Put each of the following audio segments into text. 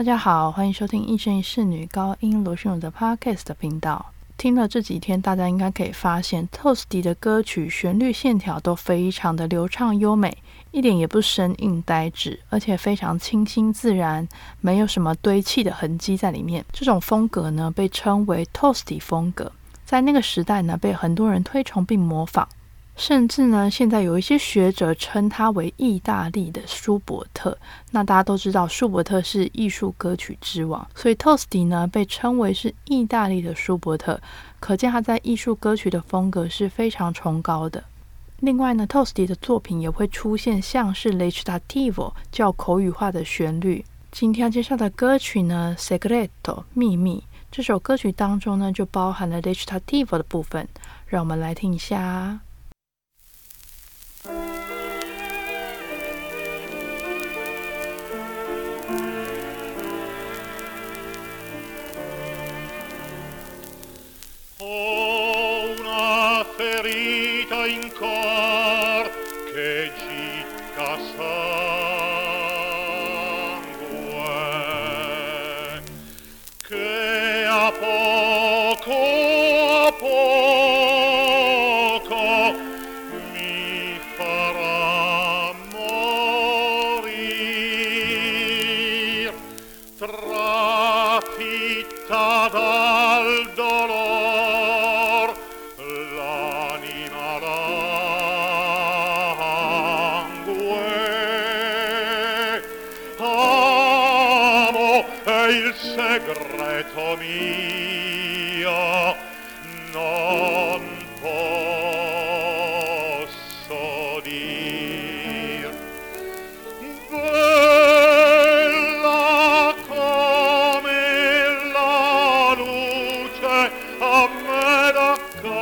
大家好，欢迎收听一生一世女高音罗秀的 Podcast 频道。听了这几天，大家应该可以发现，Toasty 的歌曲旋律线条都非常的流畅优美，一点也不生硬呆滞，而且非常清新自然，没有什么堆砌的痕迹在里面。这种风格呢，被称为 Toasty 风格，在那个时代呢，被很多人推崇并模仿。甚至呢，现在有一些学者称他为意大利的舒伯特。那大家都知道，舒伯特是艺术歌曲之王，所以 Tosti 呢被称为是意大利的舒伯特，可见他在艺术歌曲的风格是非常崇高的。另外呢，Tosti 的作品也会出现像是 Recitativo 较口语化的旋律。今天要介绍的歌曲呢，《Segreto》秘密这首歌曲当中呢，就包含了 Recitativo 的部分，让我们来听一下。al dolor l'anima langue amo e il segreto me d'accanto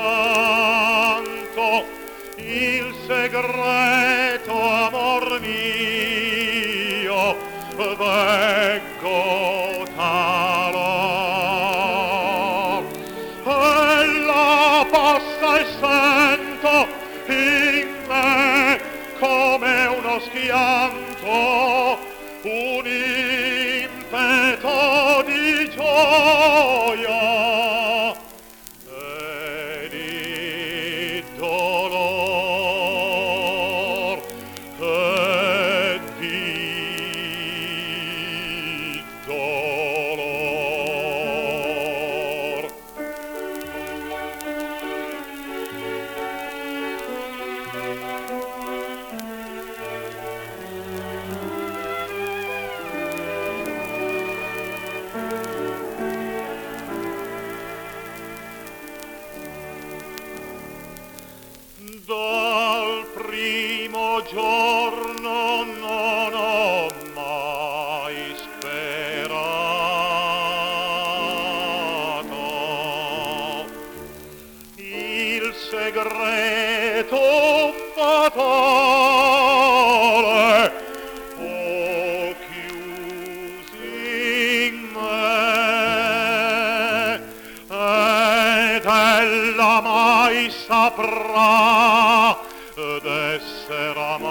il segreto amor mio veggo talor ella possa essendo dal primo giorno non ho mai sperato. Il segreto fatale saprà d'essere amata.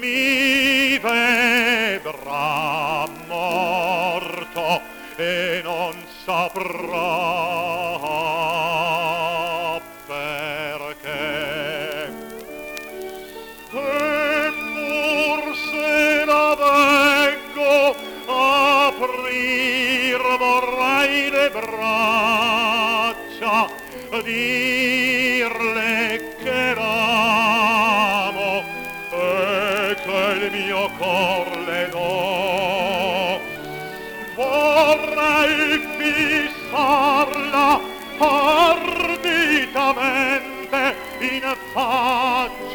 Mi vedrà morto e non saprà dirle che l'amo e che il mio cor le do. Vorrei fissarla arditamente in faccia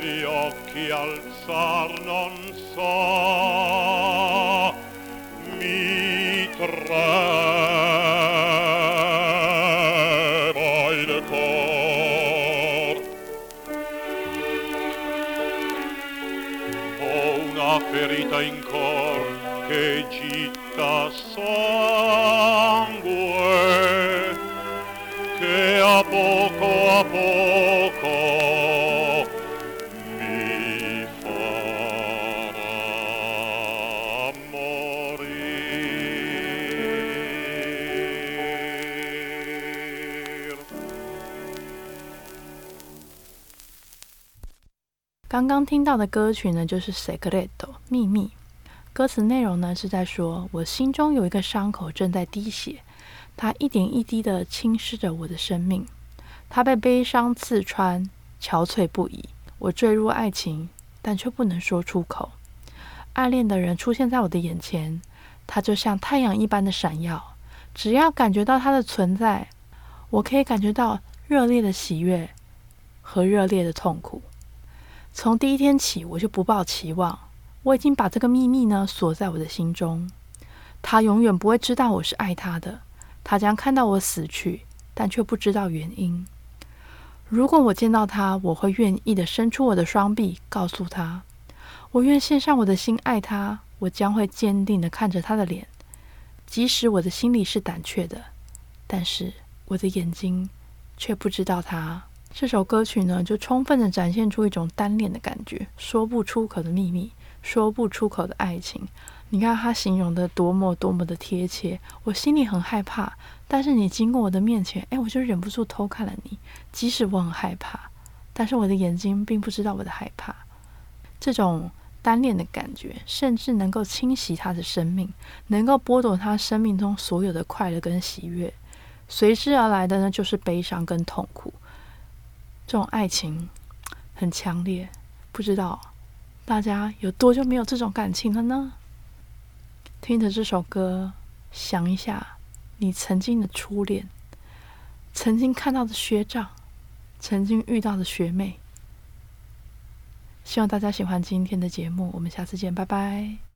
gli occhi alzar non so. Mi trema il cor. Ferita in cor che gitta sangue che a poco a poco 刚刚听到的歌曲呢，就是《Secreto》秘密。歌词内容呢是在说，我心中有一个伤口正在滴血，它一点一滴的侵蚀着我的生命。它被悲伤刺穿，憔悴不已。我坠入爱情，但却不能说出口。暗恋的人出现在我的眼前，他就像太阳一般的闪耀。只要感觉到他的存在，我可以感觉到热烈的喜悦和热烈的痛苦。从第一天起，我就不抱期望。我已经把这个秘密呢锁在我的心中。他永远不会知道我是爱他的。他将看到我死去，但却不知道原因。如果我见到他，我会愿意的伸出我的双臂，告诉他，我愿献上我的心爱他。我将会坚定的看着他的脸，即使我的心里是胆怯的，但是我的眼睛却不知道他。这首歌曲呢，就充分的展现出一种单恋的感觉，说不出口的秘密，说不出口的爱情。你看他形容的多么多么的贴切，我心里很害怕，但是你经过我的面前，哎，我就忍不住偷看了你。即使我很害怕，但是我的眼睛并不知道我的害怕。这种单恋的感觉，甚至能够侵袭他的生命，能够剥夺他生命中所有的快乐跟喜悦，随之而来的呢，就是悲伤跟痛苦。这种爱情很强烈，不知道大家有多久没有这种感情了呢？听着这首歌，想一下你曾经的初恋，曾经看到的学长，曾经遇到的学妹。希望大家喜欢今天的节目，我们下次见，拜拜。